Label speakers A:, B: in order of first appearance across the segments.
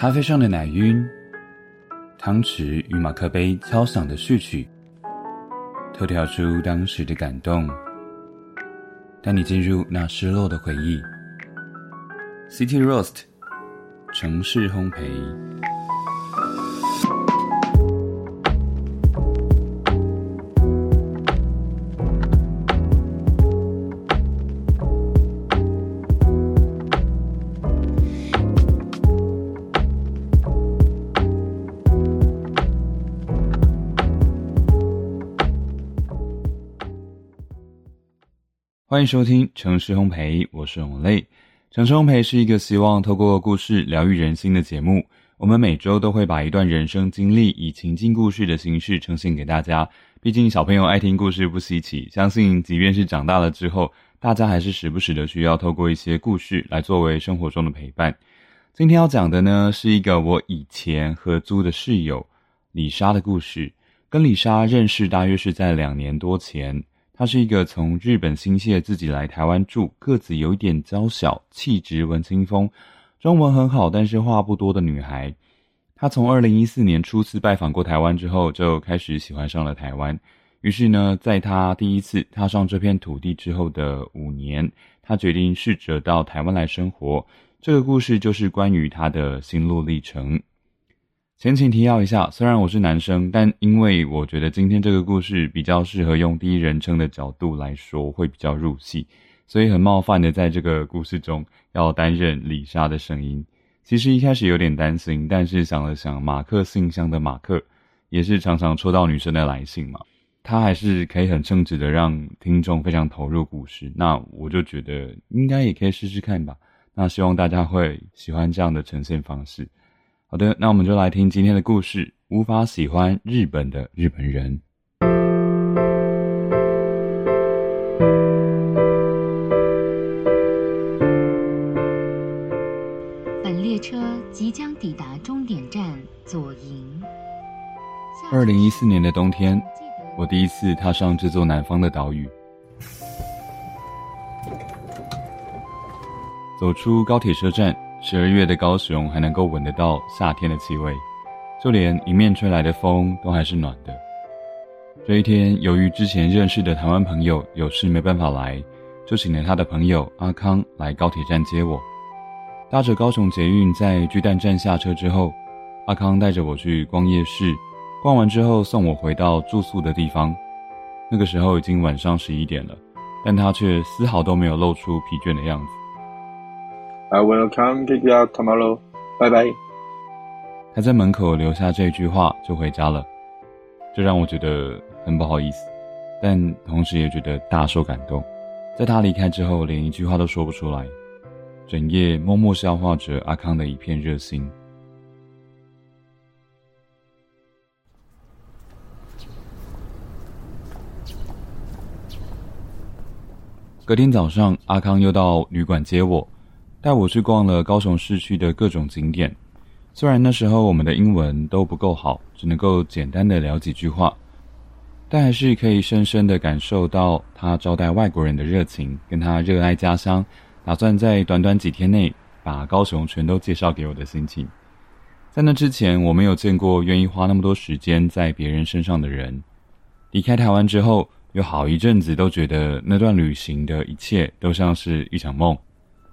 A: 咖啡上的奶晕，汤匙与马克杯敲响的序曲，透跳出当时的感动，带你进入那失落的回忆。City Roast，城市烘焙。欢迎收听城市烘焙，我是永泪。城市烘焙是一个希望透过故事疗愈人心的节目。我们每周都会把一段人生经历以情境故事的形式呈现给大家。毕竟小朋友爱听故事不稀奇，相信即便是长大了之后，大家还是时不时的需要透过一些故事来作为生活中的陪伴。今天要讲的呢，是一个我以前合租的室友李莎的故事。跟李莎认识大约是在两年多前。她是一个从日本新泻自己来台湾住，个子有一点娇小，气质文青风，中文很好，但是话不多的女孩。她从二零一四年初次拜访过台湾之后，就开始喜欢上了台湾。于是呢，在她第一次踏上这片土地之后的五年，她决定试着到台湾来生活。这个故事就是关于她的心路历程。前情提要一下，虽然我是男生，但因为我觉得今天这个故事比较适合用第一人称的角度来说，会比较入戏，所以很冒犯的在这个故事中要担任李莎的声音。其实一开始有点担心，但是想了想，马克信箱的马克也是常常抽到女生的来信嘛，他还是可以很称职的让听众非常投入故事。那我就觉得应该也可以试试看吧。那希望大家会喜欢这样的呈现方式。好的，那我们就来听今天的故事。无法喜欢日本的日本人。
B: 本列车即将抵达终点站左营。
A: 二零一四年的冬天，我第一次踏上这座南方的岛屿。走出高铁车站。十二月的高雄还能够闻得到夏天的气味，就连迎面吹来的风都还是暖的。这一天，由于之前认识的台湾朋友有事没办法来，就请了他的朋友阿康来高铁站接我。搭着高雄捷运在巨蛋站下车之后，阿康带着我去逛夜市，逛完之后送我回到住宿的地方。那个时候已经晚上十一点了，但他却丝毫都没有露出疲倦的样子。
C: I will come pick you up tomorrow. 拜拜。
A: 他在门口留下这句话就回家了，这让我觉得很不好意思，但同时也觉得大受感动。在他离开之后，连一句话都说不出来，整夜默默消化着阿康的一片热心。隔天早上，阿康又到旅馆接我。带我去逛了高雄市区的各种景点，虽然那时候我们的英文都不够好，只能够简单的聊几句话，但还是可以深深的感受到他招待外国人的热情，跟他热爱家乡，打算在短短几天内把高雄全都介绍给我的心情。在那之前，我没有见过愿意花那么多时间在别人身上的人。离开台湾之后，有好一阵子都觉得那段旅行的一切都像是一场梦。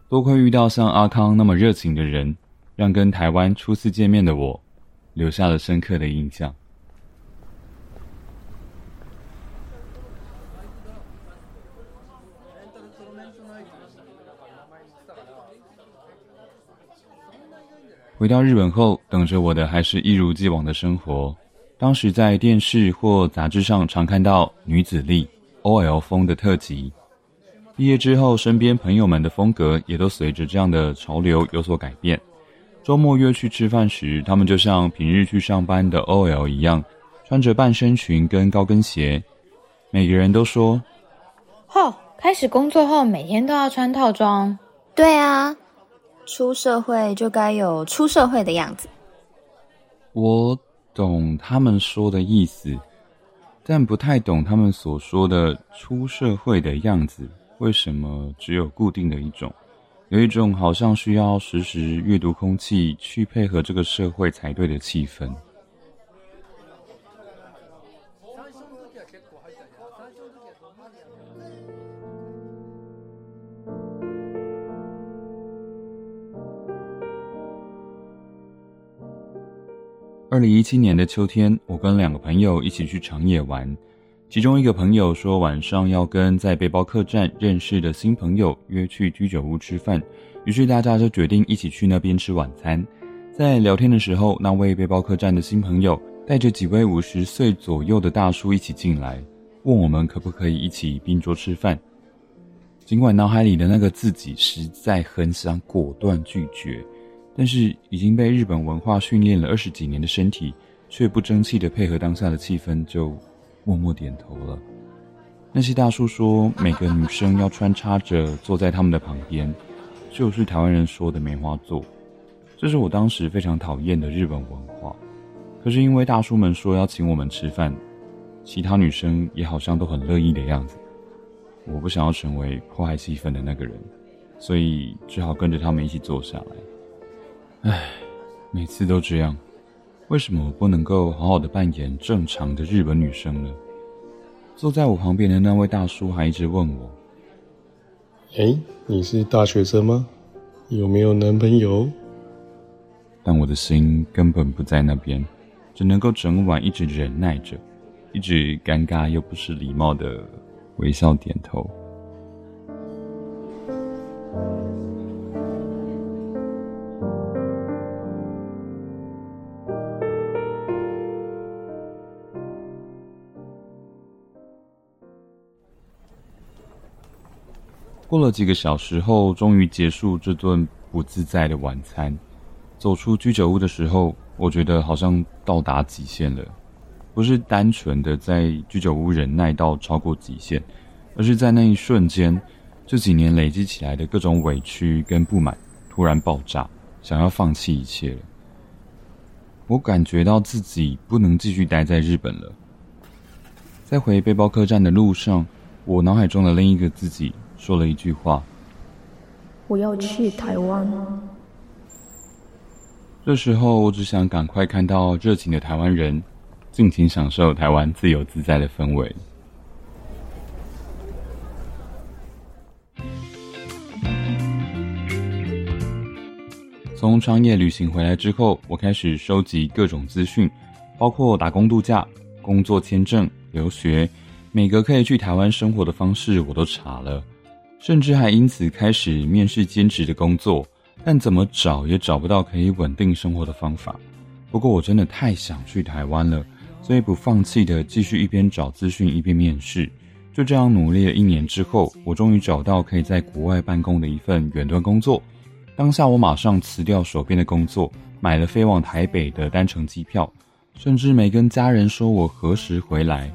A: 多亏遇到像阿康那么热情的人，让跟台湾初次见面的我留下了深刻的印象。回到日本后，等着我的还是一如既往的生活。当时在电视或杂志上常看到女子力 OL 风的特辑。毕业之后，身边朋友们的风格也都随着这样的潮流有所改变。周末约去吃饭时，他们就像平日去上班的 OL 一样，穿着半身裙跟高跟鞋。每个人都说：“
D: 哦，开始工作后每天都要穿套装。”
E: 对啊，出社会就该有出社会的样子。
A: 我懂他们说的意思，但不太懂他们所说的出社会的样子。为什么只有固定的一种？有一种好像需要时时阅读空气去配合这个社会才对的气氛。二零一七年的秋天，我跟两个朋友一起去长野玩。其中一个朋友说晚上要跟在背包客栈认识的新朋友约去居酒屋吃饭，于是大家就决定一起去那边吃晚餐。在聊天的时候，那位背包客栈的新朋友带着几位五十岁左右的大叔一起进来，问我们可不可以一起并桌吃饭。尽管脑海里的那个自己实在很想果断拒绝。但是已经被日本文化训练了二十几年的身体，却不争气的配合当下的气氛，就默默点头了。那些大叔说，每个女生要穿插着坐在他们的旁边，就是台湾人说的梅花座。这是我当时非常讨厌的日本文化。可是因为大叔们说要请我们吃饭，其他女生也好像都很乐意的样子。我不想要成为破坏气氛的那个人，所以只好跟着他们一起坐下来。唉，每次都这样，为什么我不能够好好的扮演正常的日本女生呢？坐在我旁边的那位大叔还一直问我：“
F: 哎，你是大学生吗？有没有男朋友？”
A: 但我的心根本不在那边，只能够整晚一直忍耐着，一直尴尬又不失礼貌的微笑点头。过了几个小时后，终于结束这顿不自在的晚餐。走出居酒屋的时候，我觉得好像到达极限了。不是单纯的在居酒屋忍耐到超过极限，而是在那一瞬间，这几年累积起来的各种委屈跟不满突然爆炸，想要放弃一切了。我感觉到自己不能继续待在日本了。在回背包客栈的路上，我脑海中的另一个自己。说了一句话：“
G: 我要去台湾。”
A: 这时候，我只想赶快看到热情的台湾人，尽情享受台湾自由自在的氛围。从长野旅行回来之后，我开始收集各种资讯，包括打工度假、工作签证、留学，每个可以去台湾生活的方式我都查了。甚至还因此开始面试兼职的工作，但怎么找也找不到可以稳定生活的方法。不过我真的太想去台湾了，所以不放弃的继续一边找资讯一边面试。就这样努力了一年之后，我终于找到可以在国外办公的一份远端工作。当下我马上辞掉手边的工作，买了飞往台北的单程机票，甚至没跟家人说我何时回来。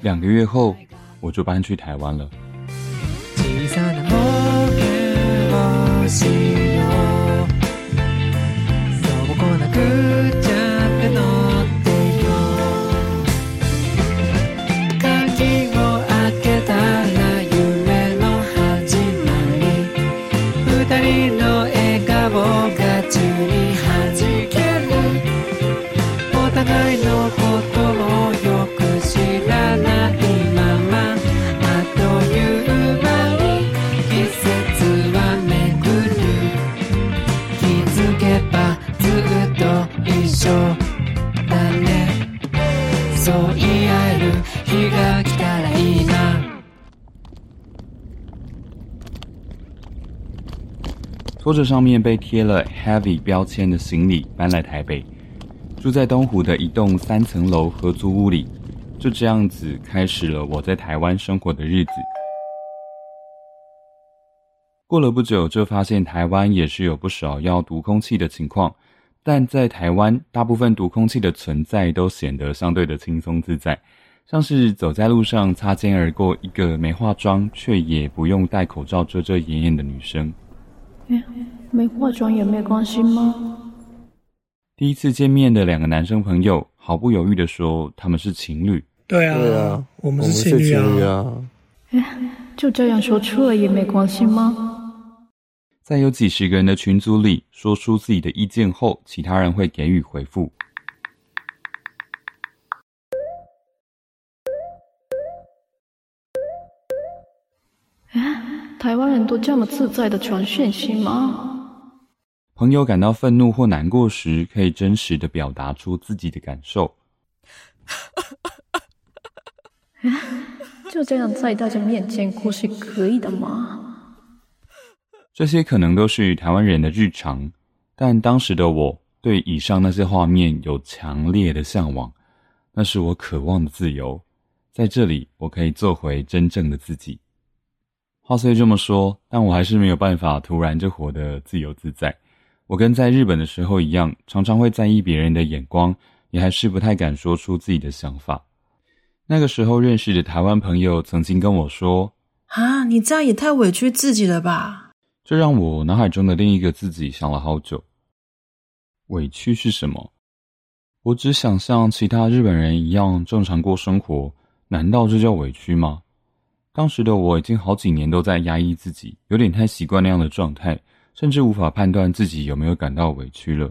A: 两个月后，我就搬去台湾了。see. 拖着上面被贴了 “heavy” 标签的行李搬来台北，住在东湖的一栋三层楼合租屋里，就这样子开始了我在台湾生活的日子。过了不久，就发现台湾也是有不少要毒空气的情况，但在台湾，大部分毒空气的存在都显得相对的轻松自在，像是走在路上擦肩而过一个没化妆却也不用戴口罩遮遮掩掩的女生。
G: 没化妆也没关系吗？
A: 第一次见面的两个男生朋友毫不犹豫的说他们是情侣。
H: 对啊，
F: 对啊，
H: 我们
F: 是
H: 情侣
F: 啊。
G: 哎，就这样说出了也没关系吗？
A: 在有几十个人的群组里说出自己的意见后，其他人会给予回复。
G: 台湾人都这么自在的传讯息吗？
A: 朋友感到愤怒或难过时，可以真实的表达出自己的感受。
G: 就这样在大家面前哭是可以的吗？
A: 这些可能都是台湾人的日常，但当时的我对以上那些画面有强烈的向往，那是我渴望的自由。在这里，我可以做回真正的自己。话虽这么说，但我还是没有办法突然就活得自由自在。我跟在日本的时候一样，常常会在意别人的眼光，也还是不太敢说出自己的想法。那个时候认识的台湾朋友曾经跟我说：“
H: 啊，你这样也太委屈自己了吧？”
A: 这让我脑海中的另一个自己想了好久。委屈是什么？我只想像其他日本人一样正常过生活，难道这叫委屈吗？当时的我已经好几年都在压抑自己，有点太习惯那样的状态，甚至无法判断自己有没有感到委屈了。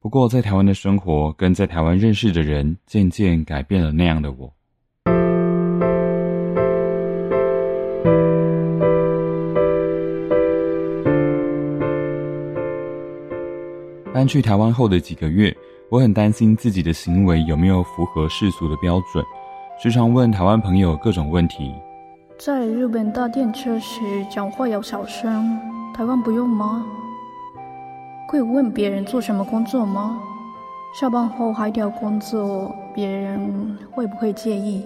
A: 不过，在台湾的生活跟在台湾认识的人，渐渐改变了那样的我。搬去台湾后的几个月，我很担心自己的行为有没有符合世俗的标准，时常问台湾朋友各种问题。
G: 在日本搭电车时讲话要小声，台湾不用吗？会问别人做什么工作吗？下班后还要工作，别人会不会介意？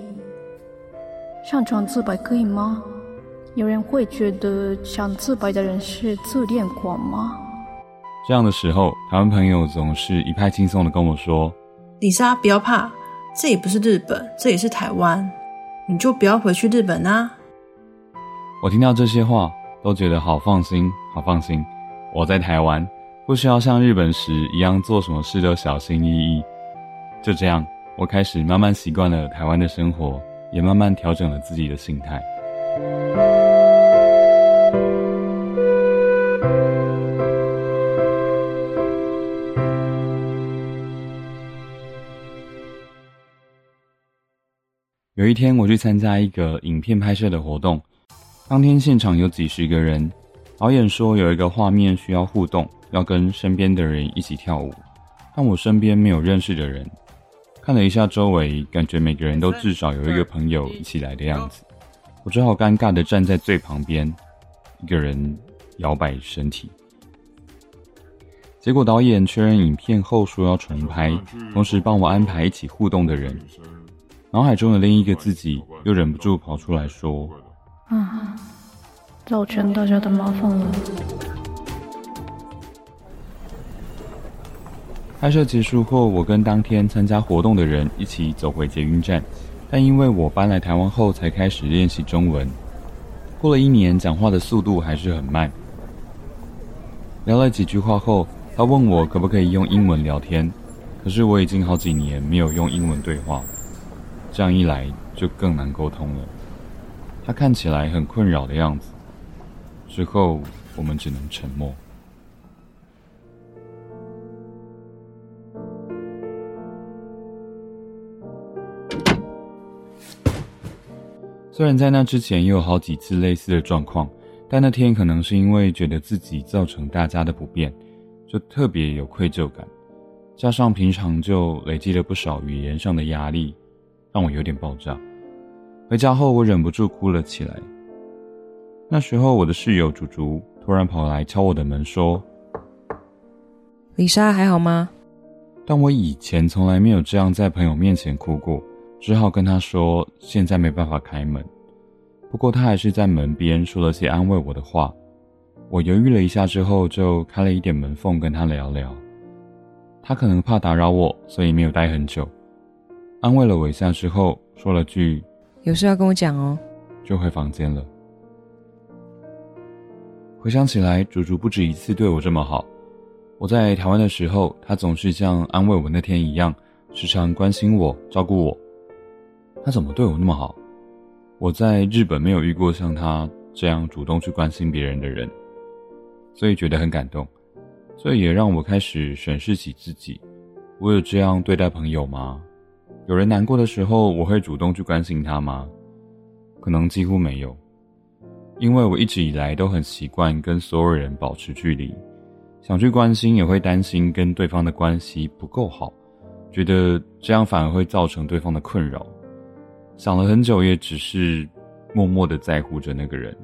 G: 上床自白可以吗？有人会觉得想自白的人是自恋狂吗？
A: 这样的时候，台湾朋友总是一派轻松的跟我说：“
H: 李莎，不要怕，这也不是日本，这也是台湾，你就不要回去日本啊。”
A: 我听到这些话，都觉得好放心，好放心。我在台湾，不需要像日本时一样做什么事都小心翼翼。就这样，我开始慢慢习惯了台湾的生活，也慢慢调整了自己的心态。有一天，我去参加一个影片拍摄的活动。当天现场有几十个人，导演说有一个画面需要互动，要跟身边的人一起跳舞，但我身边没有认识的人。看了一下周围，感觉每个人都至少有一个朋友一起来的样子，我只好尴尬的站在最旁边，一个人摇摆身体。结果导演确认影片后说要重拍，同时帮我安排一起互动的人。脑海中的另一个自己又忍不住跑出来说。
G: 啊，造成大家的麻烦了。
A: 拍摄结束后，我跟当天参加活动的人一起走回捷运站，但因为我搬来台湾后才开始练习中文，过了一年，讲话的速度还是很慢。聊了几句话后，他问我可不可以用英文聊天，可是我已经好几年没有用英文对话，这样一来就更难沟通了。他看起来很困扰的样子。之后，我们只能沉默。虽然在那之前也有好几次类似的状况，但那天可能是因为觉得自己造成大家的不便，就特别有愧疚感，加上平常就累积了不少语言上的压力，让我有点爆炸。回家后，我忍不住哭了起来。那时候，我的室友竹竹突然跑来敲我的门，说：“
I: 李莎还好吗？”
A: 但我以前从来没有这样在朋友面前哭过，只好跟他说：“现在没办法开门。”不过他还是在门边说了些安慰我的话。我犹豫了一下之后，就开了一点门缝跟他聊聊。他可能怕打扰我，所以没有待很久，安慰了我一下之后，说了句。
I: 有事要跟我讲哦，
A: 就回房间了。回想起来，竹竹不止一次对我这么好。我在台湾的时候，他总是像安慰我那天一样，时常关心我、照顾我。他怎么对我那么好？我在日本没有遇过像他这样主动去关心别人的人。所以觉得很感动。所以也让我开始审视起自己：我有这样对待朋友吗？有人难过的时候，我会主动去关心他吗？可能几乎没有，因为我一直以来都很习惯跟所有人保持距离，想去关心也会担心跟对方的关系不够好，觉得这样反而会造成对方的困扰。想了很久，也只是默默的在乎着那个人。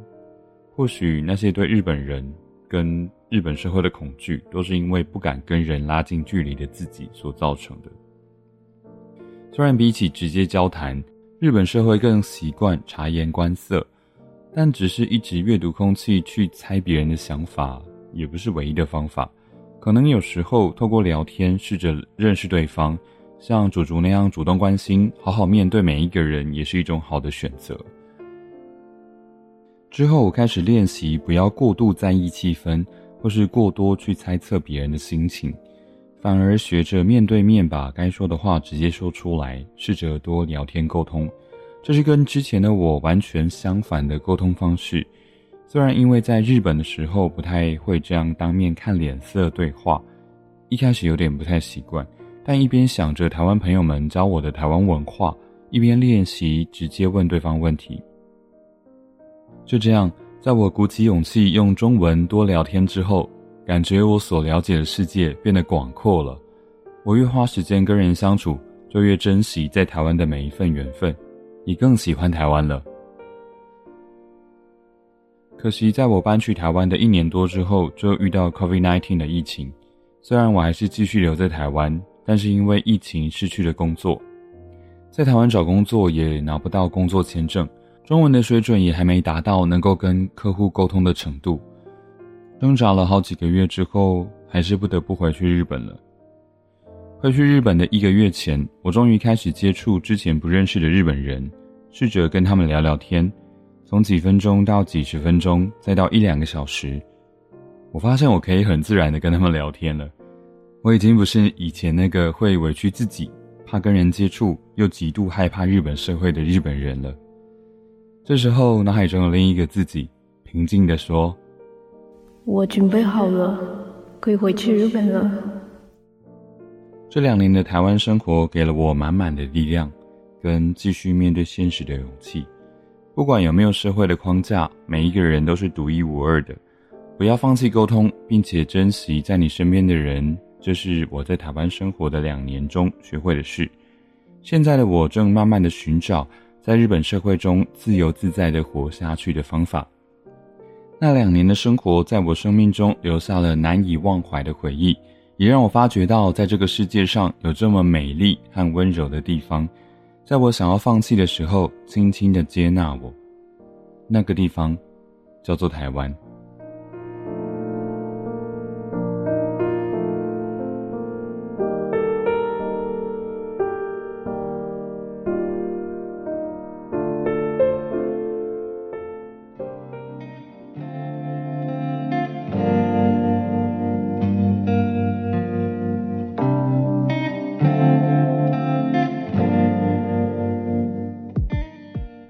A: 或许那些对日本人跟日本社会的恐惧，都是因为不敢跟人拉近距离的自己所造成的。虽然比起直接交谈，日本社会更习惯察言观色，但只是一直阅读空气去猜别人的想法，也不是唯一的方法。可能有时候透过聊天，试着认识对方，像主竹那样主动关心，好好面对每一个人，也是一种好的选择。之后，我开始练习不要过度在意气氛，或是过多去猜测别人的心情，反而学着面对面把该说的话直接说出来，试着多聊天沟通。这是跟之前的我完全相反的沟通方式。虽然因为在日本的时候不太会这样当面看脸色对话，一开始有点不太习惯，但一边想着台湾朋友们教我的台湾文化，一边练习直接问对方问题。就这样，在我鼓起勇气用中文多聊天之后，感觉我所了解的世界变得广阔了。我越花时间跟人相处，就越珍惜在台湾的每一份缘分，也更喜欢台湾了。可惜，在我搬去台湾的一年多之后，就遇到 COVID-19 的疫情。虽然我还是继续留在台湾，但是因为疫情失去了工作，在台湾找工作也拿不到工作签证。中文的水准也还没达到能够跟客户沟通的程度，挣扎了好几个月之后，还是不得不回去日本了。回去日本的一个月前，我终于开始接触之前不认识的日本人，试着跟他们聊聊天，从几分钟到几十分钟，再到一两个小时，我发现我可以很自然的跟他们聊天了。我已经不是以前那个会委屈自己、怕跟人接触又极度害怕日本社会的日本人了。这时候，脑海中有另一个自己，平静地说：“
G: 我准备好了，可以回去日本了。”
A: 这两年的台湾生活给了我满满的力量，跟继续面对现实的勇气。不管有没有社会的框架，每一个人都是独一无二的。不要放弃沟通，并且珍惜在你身边的人。这是我在台湾生活的两年中学会的事。现在的我正慢慢的寻找。在日本社会中自由自在的活下去的方法。那两年的生活，在我生命中留下了难以忘怀的回忆，也让我发觉到，在这个世界上有这么美丽和温柔的地方，在我想要放弃的时候，轻轻的接纳我。那个地方，叫做台湾。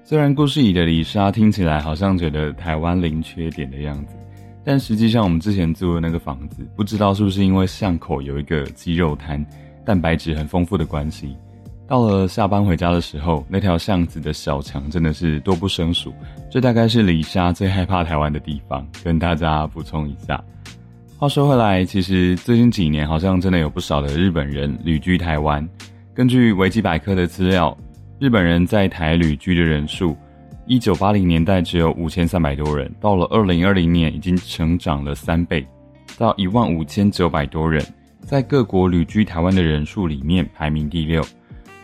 A: 虽然故事里的李莎听起来好像觉得台湾零缺点的样子，但实际上我们之前租的那个房子，不知道是不是因为巷口有一个鸡肉摊，蛋白质很丰富的关系，到了下班回家的时候，那条巷子的小强真的是多不胜数。这大概是李莎最害怕台湾的地方，跟大家补充一下。话说回来，其实最近几年好像真的有不少的日本人旅居台湾。根据维基百科的资料。日本人在台旅居的人数，一九八零年代只有五千三百多人，到了二零二零年已经成长了三倍，到一万五千九百多人，在各国旅居台湾的人数里面排名第六。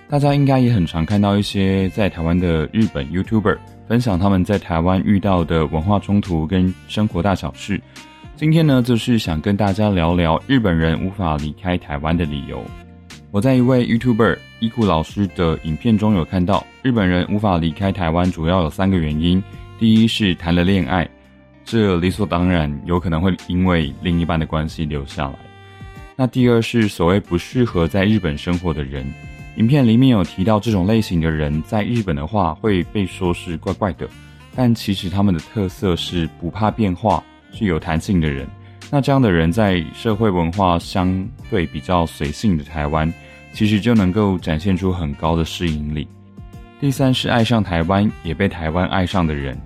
A: 大家应该也很常看到一些在台湾的日本 YouTuber 分享他们在台湾遇到的文化冲突跟生活大小事。今天呢，就是想跟大家聊聊日本人无法离开台湾的理由。我在一位 YouTuber 伊库老师的影片中有看到，日本人无法离开台湾主要有三个原因：第一是谈了恋爱，这理所当然有可能会因为另一半的关系留下来；那第二是所谓不适合在日本生活的人。影片里面有提到，这种类型的人在日本的话会被说是怪怪的，但其实他们的特色是不怕变化、是有弹性的人，那这样的人在社会文化相对比较随性的台湾，其实就能够展现出很高的适应力。第三是爱上台湾，也被台湾爱上的人。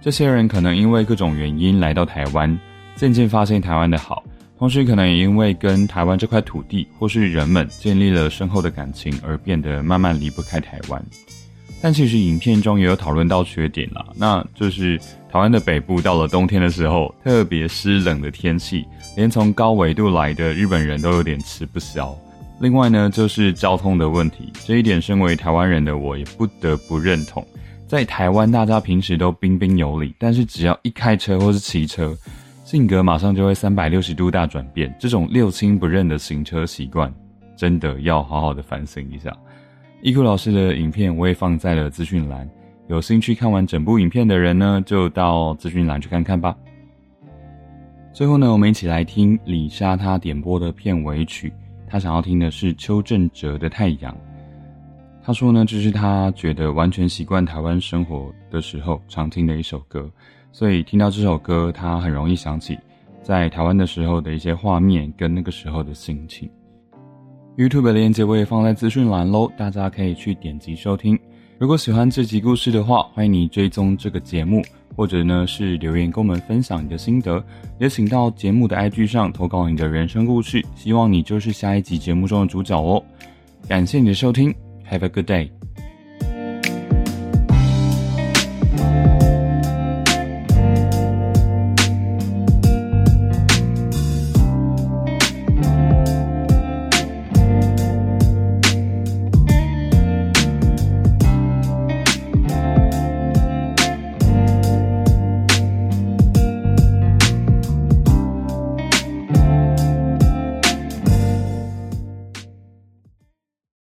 A: 这些人可能因为各种原因来到台湾，渐渐发现台湾的好，同时可能也因为跟台湾这块土地或是人们建立了深厚的感情，而变得慢慢离不开台湾。但其实影片中也有讨论到缺点啦，那就是台湾的北部到了冬天的时候，特别湿冷的天气，连从高纬度来的日本人都有点吃不消。另外呢，就是交通的问题，这一点身为台湾人的我也不得不认同。在台湾，大家平时都彬彬有礼，但是只要一开车或是骑车，性格马上就会三百六十度大转变。这种六亲不认的行车习惯，真的要好好的反省一下。伊库老师的影片我也放在了资讯栏，有兴趣看完整部影片的人呢，就到资讯栏去看看吧。最后呢，我们一起来听李莎她点播的片尾曲。他想要听的是邱正哲的《太阳》。他说呢，这是他觉得完全习惯台湾生活的时候常听的一首歌，所以听到这首歌，他很容易想起在台湾的时候的一些画面跟那个时候的心情。YouTube 的链接我也放在资讯栏喽，大家可以去点击收听。如果喜欢这集故事的话，欢迎你追踪这个节目。或者呢是留言跟我们分享你的心得，也请到节目的 IG 上投稿你的人生故事，希望你就是下一集节目中的主角哦。感谢你的收听，Have a good day。